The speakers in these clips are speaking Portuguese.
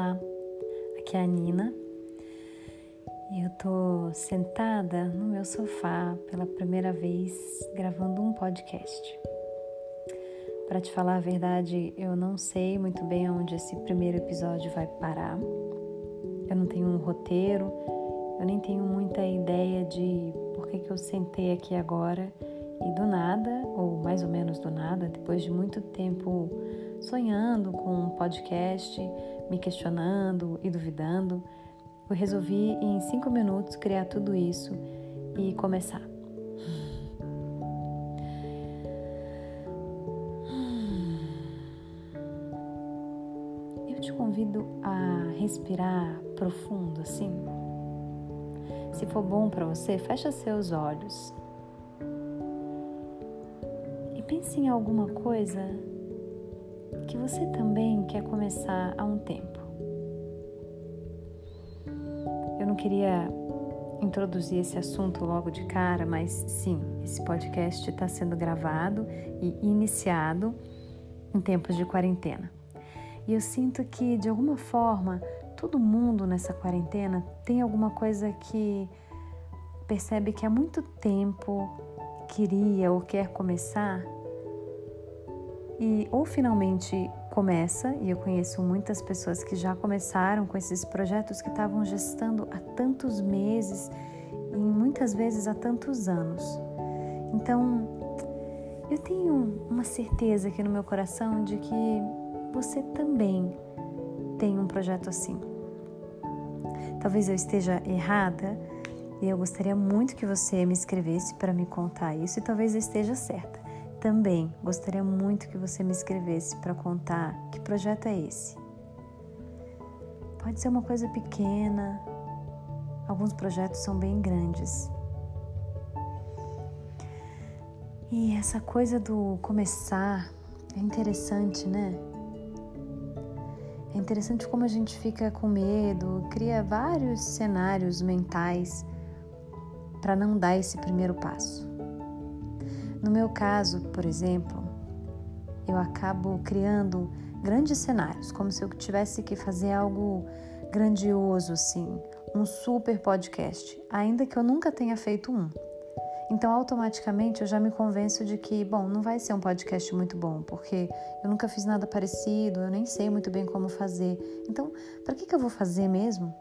Olá, aqui é a Nina e eu tô sentada no meu sofá pela primeira vez gravando um podcast. Para te falar a verdade, eu não sei muito bem aonde esse primeiro episódio vai parar. Eu não tenho um roteiro, eu nem tenho muita ideia de por que, que eu sentei aqui agora e do nada, ou mais ou menos do nada, depois de muito tempo sonhando com um podcast, me questionando e duvidando, eu resolvi em cinco minutos criar tudo isso e começar. Eu te convido a respirar profundo assim. Se for bom para você, fecha seus olhos e pense em alguma coisa que você também quer começar há um tempo. Eu não queria introduzir esse assunto logo de cara, mas sim, esse podcast está sendo gravado e iniciado em tempos de quarentena. E eu sinto que, de alguma forma, todo mundo nessa quarentena tem alguma coisa que percebe que há muito tempo queria ou quer começar e ou finalmente começa, e eu conheço muitas pessoas que já começaram com esses projetos que estavam gestando há tantos meses e muitas vezes há tantos anos. Então, eu tenho uma certeza aqui no meu coração de que você também tem um projeto assim. Talvez eu esteja errada e eu gostaria muito que você me escrevesse para me contar isso e talvez eu esteja certa. Também gostaria muito que você me escrevesse para contar que projeto é esse. Pode ser uma coisa pequena, alguns projetos são bem grandes. E essa coisa do começar é interessante, né? É interessante como a gente fica com medo, cria vários cenários mentais para não dar esse primeiro passo. No meu caso, por exemplo, eu acabo criando grandes cenários, como se eu tivesse que fazer algo grandioso assim, um super podcast, ainda que eu nunca tenha feito um. Então, automaticamente eu já me convenço de que, bom, não vai ser um podcast muito bom, porque eu nunca fiz nada parecido, eu nem sei muito bem como fazer. Então, para que, que eu vou fazer mesmo?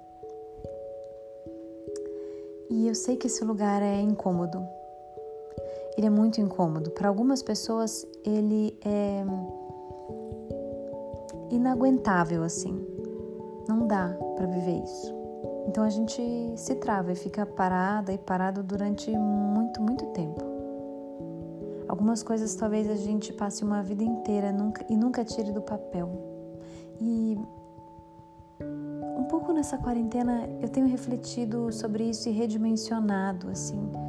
E eu sei que esse lugar é incômodo, ele é muito incômodo. Para algumas pessoas, ele é inaguentável assim. Não dá para viver isso. Então a gente se trava e fica parada e parado durante muito, muito tempo. Algumas coisas talvez a gente passe uma vida inteira nunca, e nunca tire do papel. E um pouco nessa quarentena eu tenho refletido sobre isso e redimensionado assim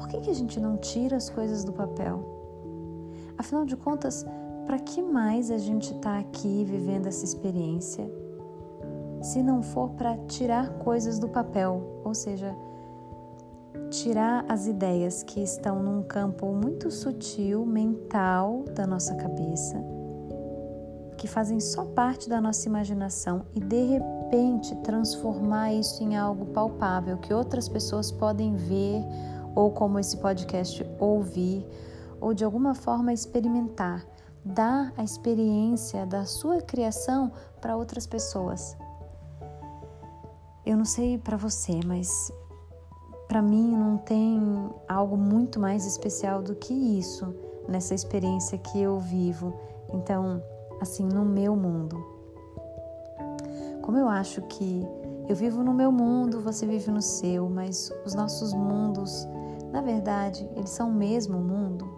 por que, que a gente não tira as coisas do papel? Afinal de contas, para que mais a gente está aqui vivendo essa experiência se não for para tirar coisas do papel, ou seja, tirar as ideias que estão num campo muito sutil, mental da nossa cabeça, que fazem só parte da nossa imaginação e de repente transformar isso em algo palpável que outras pessoas podem ver ou como esse podcast ouvir, ou de alguma forma experimentar, dar a experiência da sua criação para outras pessoas. Eu não sei para você, mas para mim não tem algo muito mais especial do que isso nessa experiência que eu vivo. Então, assim, no meu mundo. Como eu acho que eu vivo no meu mundo, você vive no seu, mas os nossos mundos na verdade, eles são o mesmo mundo.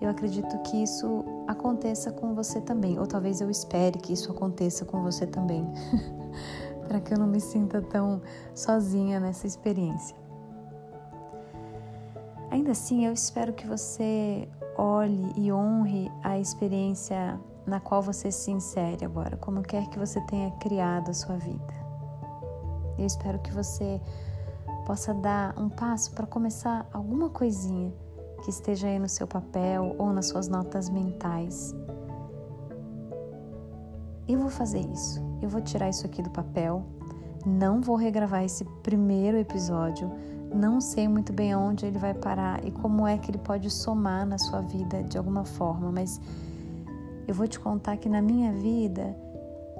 Eu acredito que isso aconteça com você também, ou talvez eu espere que isso aconteça com você também, para que eu não me sinta tão sozinha nessa experiência. Ainda assim, eu espero que você olhe e honre a experiência na qual você se insere agora, como quer que você tenha criado a sua vida. Eu espero que você possa dar um passo para começar alguma coisinha que esteja aí no seu papel ou nas suas notas mentais. Eu vou fazer isso. eu vou tirar isso aqui do papel, não vou regravar esse primeiro episódio, não sei muito bem aonde ele vai parar e como é que ele pode somar na sua vida de alguma forma, mas eu vou te contar que na minha vida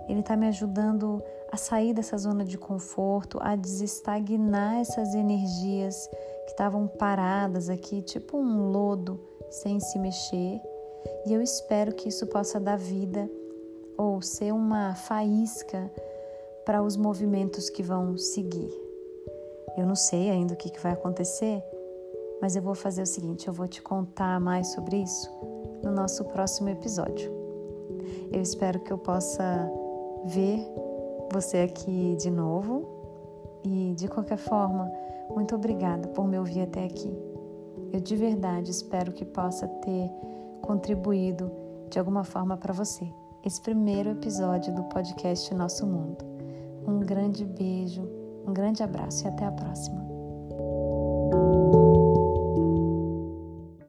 ele está me ajudando a sair dessa zona de conforto, a desestagnar essas energias que estavam paradas aqui, tipo um lodo sem se mexer. E eu espero que isso possa dar vida ou ser uma faísca para os movimentos que vão seguir. Eu não sei ainda o que, vai acontecer, mas eu vou fazer o seguinte: eu vou te contar mais sobre isso no nosso próximo episódio. Eu espero que eu possa ver você aqui de novo e, de qualquer forma, muito obrigada por me ouvir até aqui. Eu de verdade espero que possa ter contribuído de alguma forma para você esse primeiro episódio do podcast Nosso Mundo. Um grande beijo, um grande abraço e até a próxima.